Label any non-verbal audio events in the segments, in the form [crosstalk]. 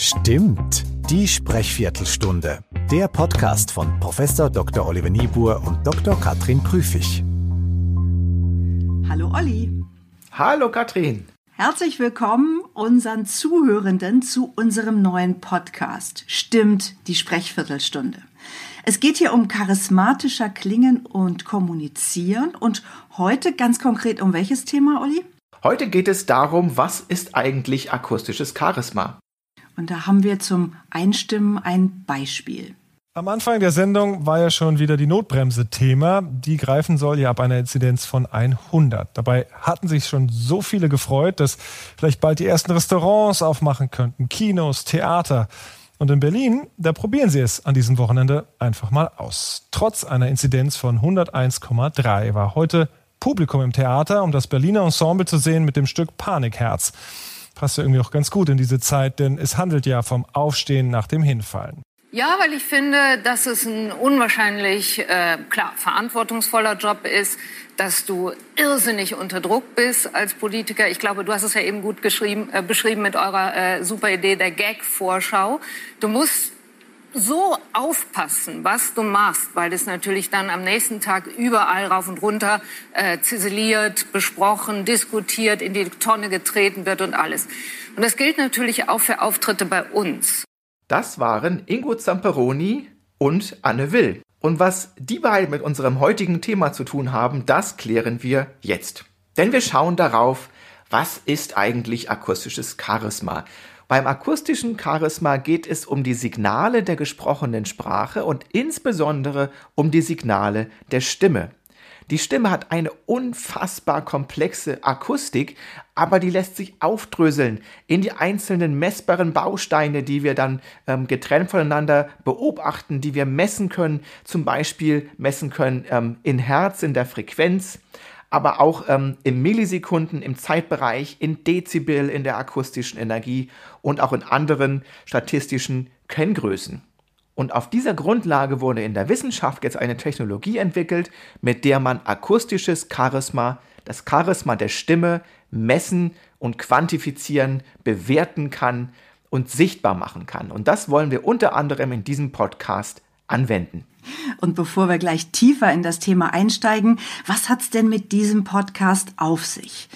Stimmt, die Sprechviertelstunde. Der Podcast von Prof. Dr. Oliver Niebuhr und Dr. Katrin Prüfig. Hallo Olli. Hallo Katrin. Herzlich willkommen unseren Zuhörenden zu unserem neuen Podcast. Stimmt, die Sprechviertelstunde. Es geht hier um charismatischer Klingen und Kommunizieren und heute ganz konkret um welches Thema, Olli? Heute geht es darum, was ist eigentlich akustisches Charisma? Und da haben wir zum Einstimmen ein Beispiel. Am Anfang der Sendung war ja schon wieder die Notbremse Thema. Die greifen soll ja ab einer Inzidenz von 100. Dabei hatten sich schon so viele gefreut, dass vielleicht bald die ersten Restaurants aufmachen könnten, Kinos, Theater. Und in Berlin, da probieren sie es an diesem Wochenende einfach mal aus. Trotz einer Inzidenz von 101,3 war heute Publikum im Theater, um das Berliner Ensemble zu sehen mit dem Stück Panikherz. Passt ja irgendwie auch ganz gut in diese Zeit, denn es handelt ja vom Aufstehen nach dem Hinfallen. Ja, weil ich finde, dass es ein unwahrscheinlich, äh, klar, verantwortungsvoller Job ist, dass du irrsinnig unter Druck bist als Politiker. Ich glaube, du hast es ja eben gut äh, beschrieben mit eurer äh, super Idee der Gag-Vorschau. Du musst so aufpassen, was du machst, weil das natürlich dann am nächsten Tag überall rauf und runter äh, ziseliert, besprochen, diskutiert, in die Tonne getreten wird und alles. Und das gilt natürlich auch für Auftritte bei uns. Das waren Ingo Zamperoni und Anne Will. Und was die beiden mit unserem heutigen Thema zu tun haben, das klären wir jetzt. Denn wir schauen darauf, was ist eigentlich akustisches Charisma? Beim akustischen Charisma geht es um die Signale der gesprochenen Sprache und insbesondere um die Signale der Stimme. Die Stimme hat eine unfassbar komplexe Akustik, aber die lässt sich aufdröseln in die einzelnen messbaren Bausteine, die wir dann ähm, getrennt voneinander beobachten, die wir messen können, zum Beispiel messen können ähm, in Hertz, in der Frequenz, aber auch ähm, in Millisekunden im Zeitbereich, in Dezibel in der akustischen Energie und auch in anderen statistischen Kenngrößen. Und auf dieser Grundlage wurde in der Wissenschaft jetzt eine Technologie entwickelt, mit der man akustisches Charisma, das Charisma der Stimme, messen und quantifizieren, bewerten kann und sichtbar machen kann. Und das wollen wir unter anderem in diesem Podcast anwenden. Und bevor wir gleich tiefer in das Thema einsteigen, was hat's denn mit diesem Podcast auf sich?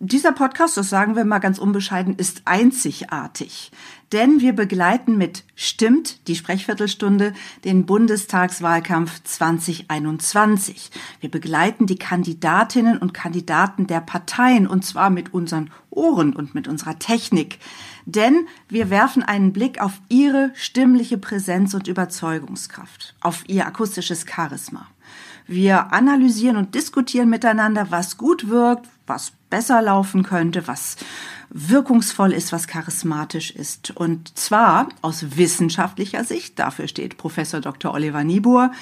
Dieser Podcast, das sagen wir mal ganz unbescheiden, ist einzigartig. Denn wir begleiten mit Stimmt, die Sprechviertelstunde, den Bundestagswahlkampf 2021. Wir begleiten die Kandidatinnen und Kandidaten der Parteien und zwar mit unseren Ohren und mit unserer Technik. Denn wir werfen einen Blick auf ihre stimmliche Präsenz und Überzeugungskraft, auf ihr akustisches Charisma. Wir analysieren und diskutieren miteinander, was gut wirkt, was besser laufen könnte, was wirkungsvoll ist, was charismatisch ist. Und zwar aus wissenschaftlicher Sicht, dafür steht Professor Dr. Oliver Niebuhr,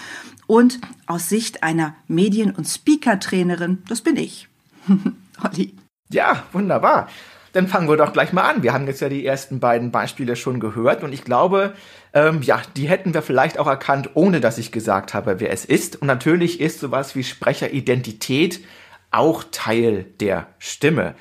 und aus Sicht einer Medien- und Speaker-Trainerin, das bin ich. [laughs] Olli. Ja, wunderbar. Dann fangen wir doch gleich mal an. Wir haben jetzt ja die ersten beiden Beispiele schon gehört und ich glaube, ähm, ja, die hätten wir vielleicht auch erkannt, ohne dass ich gesagt habe, wer es ist. Und natürlich ist sowas wie Sprecheridentität auch Teil der Stimme.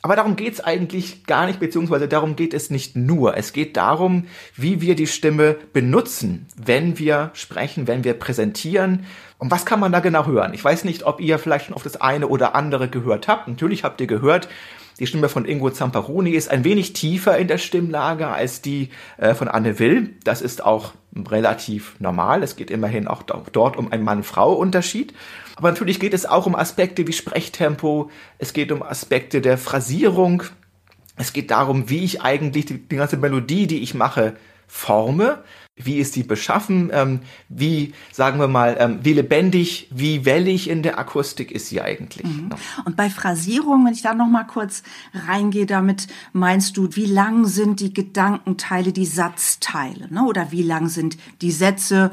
Aber darum geht es eigentlich gar nicht, beziehungsweise darum geht es nicht nur. Es geht darum, wie wir die Stimme benutzen, wenn wir sprechen, wenn wir präsentieren. Und was kann man da genau hören? Ich weiß nicht, ob ihr vielleicht schon auf das eine oder andere gehört habt. Natürlich habt ihr gehört, die Stimme von Ingo Zamparoni ist ein wenig tiefer in der Stimmlage als die äh, von Anne Will. Das ist auch relativ normal. Es geht immerhin auch dort um einen Mann-Frau-Unterschied. Aber natürlich geht es auch um Aspekte wie Sprechtempo. Es geht um Aspekte der Phrasierung. Es geht darum, wie ich eigentlich die, die ganze Melodie, die ich mache, forme. Wie ist sie beschaffen? Ähm, wie, sagen wir mal, ähm, wie lebendig, wie wellig in der Akustik ist sie eigentlich? Mhm. Und bei Phrasierung, wenn ich da noch mal kurz reingehe, damit meinst du, wie lang sind die Gedankenteile, die Satzteile? Ne? Oder wie lang sind die Sätze,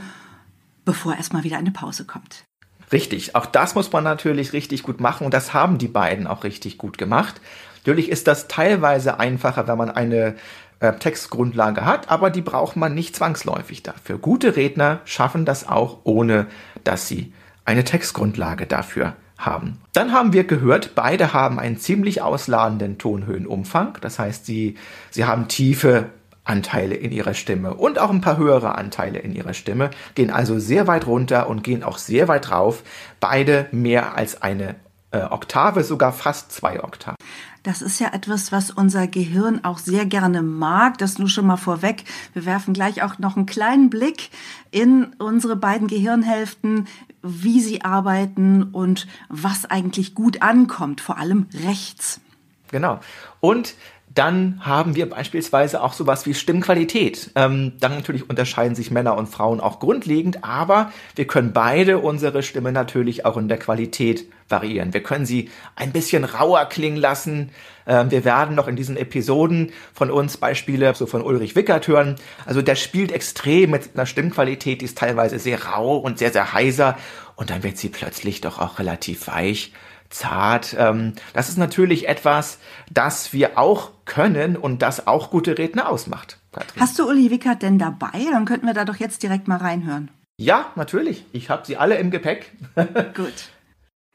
bevor erstmal wieder eine Pause kommt? Richtig, auch das muss man natürlich richtig gut machen und das haben die beiden auch richtig gut gemacht. Natürlich ist das teilweise einfacher, wenn man eine äh, Textgrundlage hat, aber die braucht man nicht zwangsläufig dafür. Gute Redner schaffen das auch, ohne dass sie eine Textgrundlage dafür haben. Dann haben wir gehört, beide haben einen ziemlich ausladenden Tonhöhenumfang. Das heißt, sie, sie haben tiefe Anteile in ihrer Stimme und auch ein paar höhere Anteile in ihrer Stimme, gehen also sehr weit runter und gehen auch sehr weit rauf. Beide mehr als eine Oktave, sogar fast zwei Oktaven. Das ist ja etwas, was unser Gehirn auch sehr gerne mag. Das nur schon mal vorweg. Wir werfen gleich auch noch einen kleinen Blick in unsere beiden Gehirnhälften, wie sie arbeiten und was eigentlich gut ankommt, vor allem rechts. Genau. Und dann haben wir beispielsweise auch sowas wie Stimmqualität. Ähm, dann natürlich unterscheiden sich Männer und Frauen auch grundlegend, aber wir können beide unsere Stimme natürlich auch in der Qualität variieren. Wir können sie ein bisschen rauer klingen lassen. Ähm, wir werden noch in diesen Episoden von uns Beispiele so von Ulrich Wickert hören. Also der spielt extrem mit einer Stimmqualität, die ist teilweise sehr rau und sehr, sehr heiser. Und dann wird sie plötzlich doch auch relativ weich zart. Ähm, das ist natürlich etwas, das wir auch können und das auch gute Redner ausmacht. Katrin. Hast du Uli Wickert denn dabei? Dann könnten wir da doch jetzt direkt mal reinhören. Ja, natürlich. Ich habe sie alle im Gepäck. [laughs] Gut.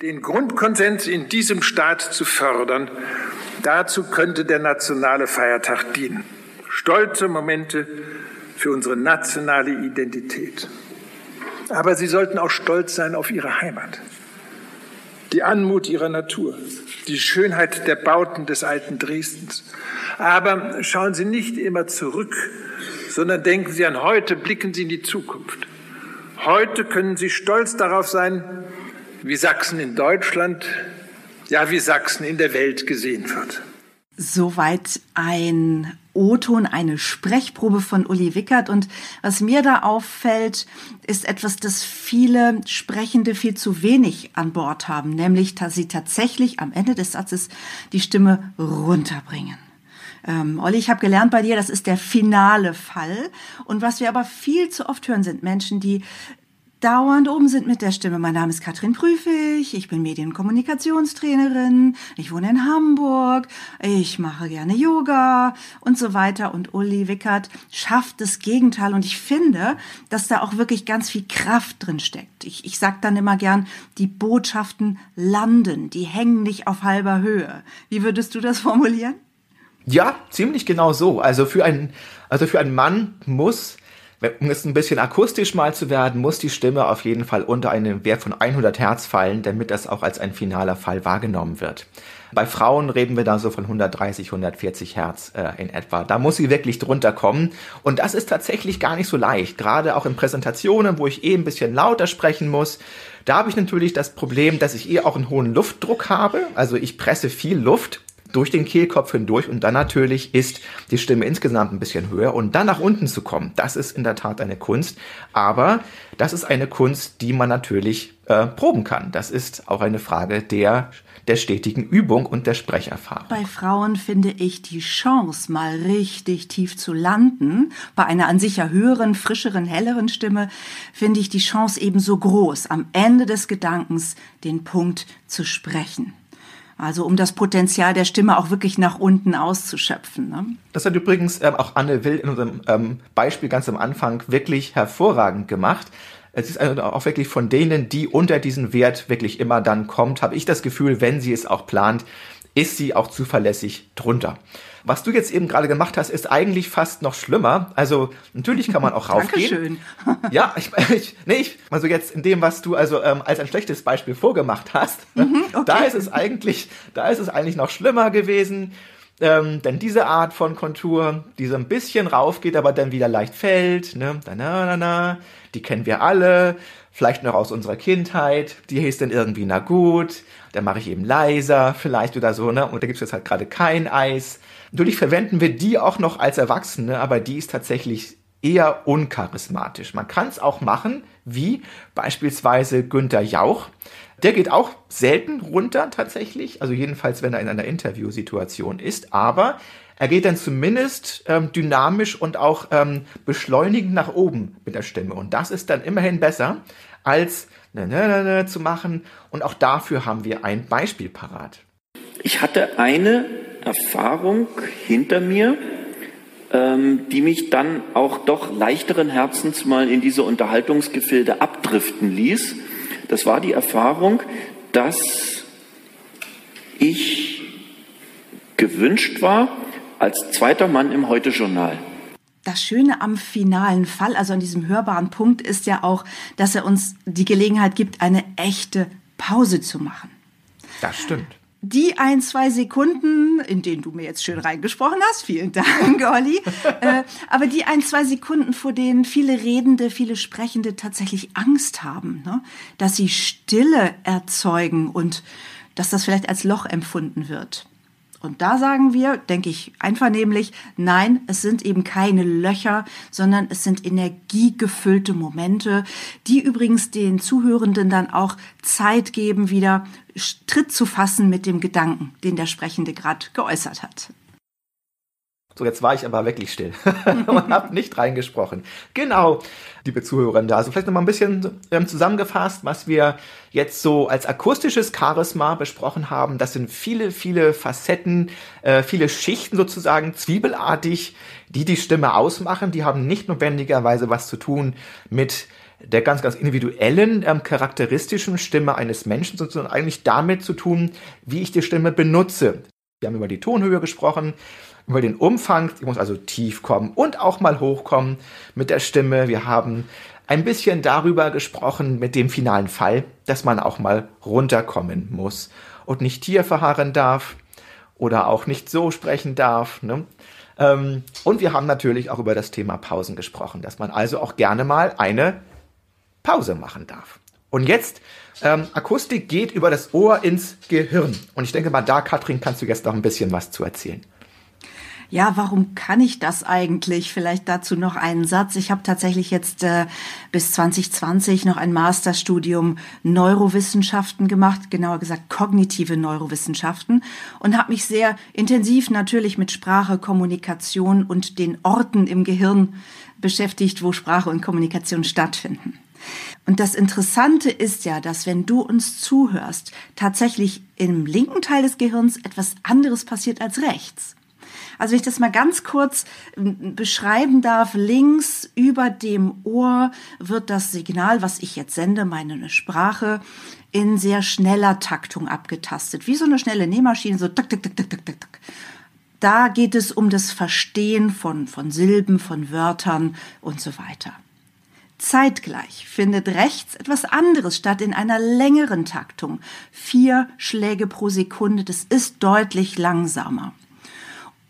Den Grundkonsens in diesem Staat zu fördern, dazu könnte der nationale Feiertag dienen. Stolze Momente für unsere nationale Identität. Aber Sie sollten auch stolz sein auf Ihre Heimat die Anmut ihrer Natur, die Schönheit der Bauten des alten Dresdens. Aber schauen Sie nicht immer zurück, sondern denken Sie an heute, blicken Sie in die Zukunft. Heute können Sie stolz darauf sein, wie Sachsen in Deutschland, ja wie Sachsen in der Welt gesehen wird. Soweit ein O-Ton, eine Sprechprobe von Uli Wickert. Und was mir da auffällt, ist etwas, das viele Sprechende viel zu wenig an Bord haben, nämlich, dass sie tatsächlich am Ende des Satzes die Stimme runterbringen. Ähm, Olli, ich habe gelernt bei dir, das ist der finale Fall. Und was wir aber viel zu oft hören, sind Menschen, die dauernd oben sind mit der Stimme. Mein Name ist Katrin Prüfig, ich bin Medien- und Kommunikationstrainerin, ich wohne in Hamburg, ich mache gerne Yoga und so weiter. Und Uli Wickert schafft das Gegenteil und ich finde, dass da auch wirklich ganz viel Kraft drin steckt. Ich, ich sag dann immer gern, die Botschaften landen, die hängen nicht auf halber Höhe. Wie würdest du das formulieren? Ja, ziemlich genau so. Also für einen, also für einen Mann muss um es ein bisschen akustisch mal zu werden, muss die Stimme auf jeden Fall unter einen Wert von 100 Hertz fallen, damit das auch als ein finaler Fall wahrgenommen wird. Bei Frauen reden wir da so von 130, 140 Hertz äh, in etwa. Da muss sie wirklich drunter kommen. Und das ist tatsächlich gar nicht so leicht. Gerade auch in Präsentationen, wo ich eh ein bisschen lauter sprechen muss. Da habe ich natürlich das Problem, dass ich eh auch einen hohen Luftdruck habe. Also ich presse viel Luft durch den Kehlkopf hindurch und dann natürlich ist die Stimme insgesamt ein bisschen höher und dann nach unten zu kommen, das ist in der Tat eine Kunst, aber das ist eine Kunst, die man natürlich äh, proben kann. Das ist auch eine Frage der der stetigen Übung und der Sprecherfahrung. Bei Frauen finde ich die Chance, mal richtig tief zu landen, bei einer an sich ja höheren, frischeren, helleren Stimme, finde ich die Chance ebenso groß, am Ende des Gedankens den Punkt zu sprechen. Also um das Potenzial der Stimme auch wirklich nach unten auszuschöpfen. Ne? Das hat übrigens ähm, auch Anne Will in unserem ähm, Beispiel ganz am Anfang wirklich hervorragend gemacht. Es ist also auch wirklich von denen, die unter diesen Wert wirklich immer dann kommt, habe ich das Gefühl, wenn sie es auch plant, ist sie auch zuverlässig drunter. Was du jetzt eben gerade gemacht hast, ist eigentlich fast noch schlimmer. Also natürlich kann man auch [laughs] raufgehen. Dankeschön. [laughs] ja, ich, [laughs] ich, nee, ich, also jetzt in dem, was du also ähm, als ein schlechtes Beispiel vorgemacht hast, mhm, okay. da ist es eigentlich, da ist es eigentlich noch schlimmer gewesen. Ähm, denn diese Art von Kontur, die so ein bisschen raufgeht, aber dann wieder leicht fällt, ne, da, na, na, na, die kennen wir alle, vielleicht noch aus unserer Kindheit, die hieß dann irgendwie, na gut, dann mache ich eben leiser, vielleicht oder so, ne, und da gibt's jetzt halt gerade kein Eis. Natürlich verwenden wir die auch noch als Erwachsene, aber die ist tatsächlich eher uncharismatisch. Man kann es auch machen, wie beispielsweise Günther Jauch. Der geht auch selten runter tatsächlich, also jedenfalls, wenn er in einer Interviewsituation ist, aber er geht dann zumindest ähm, dynamisch und auch ähm, beschleunigend nach oben mit der Stimme. Und das ist dann immerhin besser, als ne, ne, ne, ne zu machen. Und auch dafür haben wir ein Beispiel parat. Ich hatte eine Erfahrung hinter mir, ähm, die mich dann auch doch leichteren Herzens mal in diese Unterhaltungsgefilde abdriften ließ. Das war die Erfahrung, dass ich gewünscht war als zweiter Mann im Heute-Journal. das Schöne am finalen Fall, also an diesem hörbaren Punkt, ist ja auch, dass er uns die Gelegenheit gibt, eine echte Pause zu machen. Das stimmt. Die ein, zwei Sekunden, in denen du mir jetzt schön reingesprochen hast, vielen Dank, Olli, [laughs] äh, aber die ein, zwei Sekunden, vor denen viele Redende, viele Sprechende tatsächlich Angst haben, ne? dass sie Stille erzeugen und dass das vielleicht als Loch empfunden wird. Und da sagen wir, denke ich einvernehmlich, nein, es sind eben keine Löcher, sondern es sind energiegefüllte Momente, die übrigens den Zuhörenden dann auch Zeit geben, wieder Tritt zu fassen mit dem Gedanken, den der Sprechende gerade geäußert hat. So, jetzt war ich aber wirklich still [laughs] und habe nicht reingesprochen. Genau, liebe Zuhörende. Also vielleicht noch mal ein bisschen ähm, zusammengefasst, was wir jetzt so als akustisches Charisma besprochen haben. Das sind viele, viele Facetten, äh, viele Schichten sozusagen, zwiebelartig, die die Stimme ausmachen. Die haben nicht notwendigerweise was zu tun mit der ganz, ganz individuellen, ähm, charakteristischen Stimme eines Menschen, sondern eigentlich damit zu tun, wie ich die Stimme benutze. Wir haben über die Tonhöhe gesprochen über den Umfang. Ich muss also tief kommen und auch mal hochkommen mit der Stimme. Wir haben ein bisschen darüber gesprochen mit dem finalen Fall, dass man auch mal runterkommen muss und nicht hier verharren darf oder auch nicht so sprechen darf. Ne? Ähm, und wir haben natürlich auch über das Thema Pausen gesprochen, dass man also auch gerne mal eine Pause machen darf. Und jetzt, ähm, Akustik geht über das Ohr ins Gehirn. Und ich denke mal, da, Katrin, kannst du jetzt noch ein bisschen was zu erzählen ja, warum kann ich das eigentlich? Vielleicht dazu noch einen Satz. Ich habe tatsächlich jetzt äh, bis 2020 noch ein Masterstudium Neurowissenschaften gemacht, genauer gesagt kognitive Neurowissenschaften und habe mich sehr intensiv natürlich mit Sprache, Kommunikation und den Orten im Gehirn beschäftigt, wo Sprache und Kommunikation stattfinden. Und das Interessante ist ja, dass wenn du uns zuhörst, tatsächlich im linken Teil des Gehirns etwas anderes passiert als rechts. Also wenn ich das mal ganz kurz ähm, beschreiben darf, links über dem Ohr wird das Signal, was ich jetzt sende, meine Sprache, in sehr schneller Taktung abgetastet. Wie so eine schnelle Nähmaschine, so tak, tak, tak, tak, tak, tak. Da geht es um das Verstehen von, von Silben, von Wörtern und so weiter. Zeitgleich findet rechts etwas anderes statt in einer längeren Taktung. Vier Schläge pro Sekunde, das ist deutlich langsamer.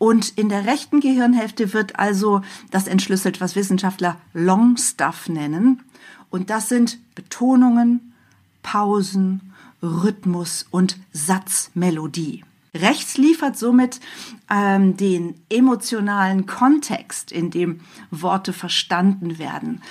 Und in der rechten Gehirnhälfte wird also das entschlüsselt, was Wissenschaftler Long Stuff nennen. Und das sind Betonungen, Pausen, Rhythmus und Satzmelodie. Rechts liefert somit ähm, den emotionalen Kontext, in dem Worte verstanden werden.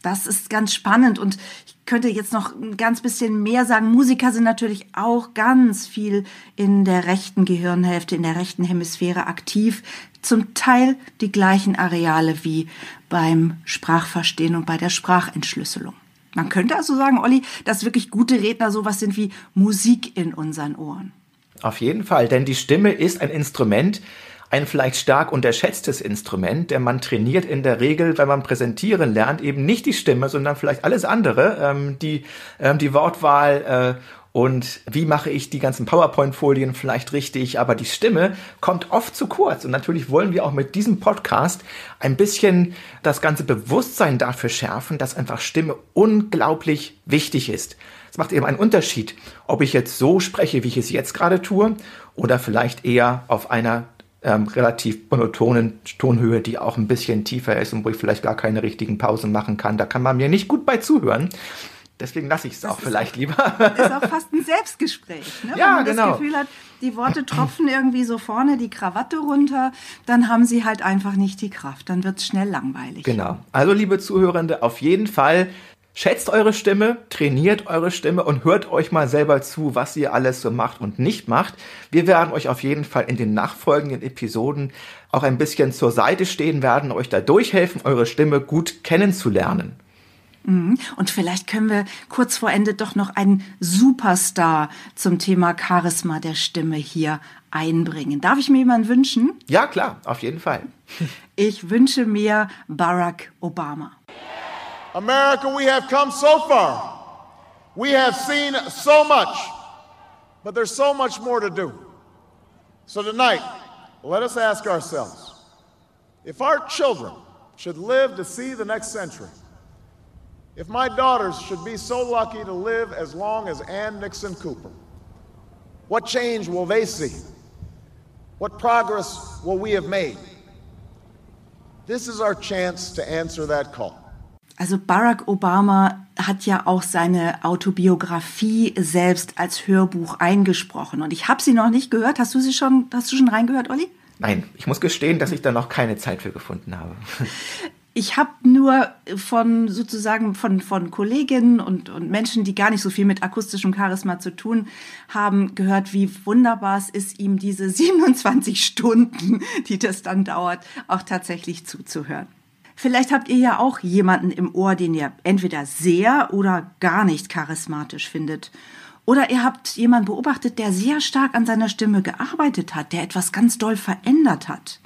Das ist ganz spannend und ich könnte jetzt noch ein ganz bisschen mehr sagen. Musiker sind natürlich auch ganz viel in der rechten Gehirnhälfte, in der rechten Hemisphäre aktiv. Zum Teil die gleichen Areale wie beim Sprachverstehen und bei der Sprachentschlüsselung. Man könnte also sagen, Olli, dass wirklich gute Redner sowas sind wie Musik in unseren Ohren. Auf jeden Fall, denn die Stimme ist ein Instrument, ein vielleicht stark unterschätztes Instrument, denn man trainiert in der Regel, wenn man präsentieren lernt, eben nicht die Stimme, sondern vielleicht alles andere, ähm, die, ähm, die Wortwahl äh, und wie mache ich die ganzen PowerPoint-Folien vielleicht richtig, aber die Stimme kommt oft zu kurz. Und natürlich wollen wir auch mit diesem Podcast ein bisschen das ganze Bewusstsein dafür schärfen, dass einfach Stimme unglaublich wichtig ist. Es macht eben einen Unterschied, ob ich jetzt so spreche, wie ich es jetzt gerade tue, oder vielleicht eher auf einer ähm, relativ monotonen Tonhöhe, die auch ein bisschen tiefer ist und wo ich vielleicht gar keine richtigen Pausen machen kann. Da kann man mir nicht gut bei zuhören. Deswegen lasse ich es auch vielleicht lieber. Ist auch fast ein Selbstgespräch. Ne? Ja, Wenn man genau. das Gefühl hat, die Worte tropfen irgendwie so vorne die Krawatte runter, dann haben sie halt einfach nicht die Kraft. Dann wird es schnell langweilig. Genau. Also, liebe Zuhörende, auf jeden Fall Schätzt eure Stimme, trainiert eure Stimme und hört euch mal selber zu, was ihr alles so macht und nicht macht. Wir werden euch auf jeden Fall in den nachfolgenden Episoden auch ein bisschen zur Seite stehen, werden euch da durchhelfen, eure Stimme gut kennenzulernen. Mhm. Und vielleicht können wir kurz vor Ende doch noch einen Superstar zum Thema Charisma der Stimme hier einbringen. Darf ich mir jemanden wünschen? Ja, klar, auf jeden Fall. Ich wünsche mir Barack Obama. America, we have come so far. We have seen so much, but there's so much more to do. So tonight, let us ask ourselves if our children should live to see the next century, if my daughters should be so lucky to live as long as Ann Nixon Cooper, what change will they see? What progress will we have made? This is our chance to answer that call. Also Barack Obama hat ja auch seine Autobiografie selbst als Hörbuch eingesprochen und ich habe sie noch nicht gehört. Hast du sie schon hast du schon reingehört, Olli? Nein, ich muss gestehen, dass ich da noch keine Zeit für gefunden habe. Ich habe nur von sozusagen von, von Kolleginnen und, und Menschen, die gar nicht so viel mit akustischem Charisma zu tun haben, gehört, wie wunderbar es ist, ihm diese [laughs] 27 Stunden, die das dann dauert, auch tatsächlich zuzuhören. Vielleicht habt ihr ja auch jemanden im Ohr, den ihr entweder sehr oder gar nicht charismatisch findet. Oder ihr habt jemanden beobachtet, der sehr stark an seiner Stimme gearbeitet hat, der etwas ganz doll verändert hat.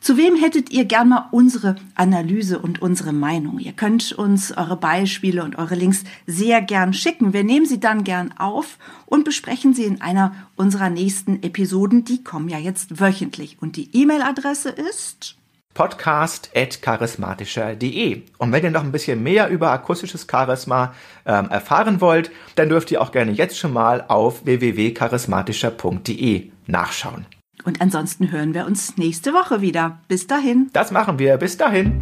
Zu wem hättet ihr gern mal unsere Analyse und unsere Meinung? Ihr könnt uns eure Beispiele und eure Links sehr gern schicken. Wir nehmen sie dann gern auf und besprechen sie in einer unserer nächsten Episoden. Die kommen ja jetzt wöchentlich. Und die E-Mail-Adresse ist podcast.charismatischer.de. Und wenn ihr noch ein bisschen mehr über akustisches Charisma ähm, erfahren wollt, dann dürft ihr auch gerne jetzt schon mal auf www.charismatischer.de nachschauen. Und ansonsten hören wir uns nächste Woche wieder. Bis dahin. Das machen wir. Bis dahin.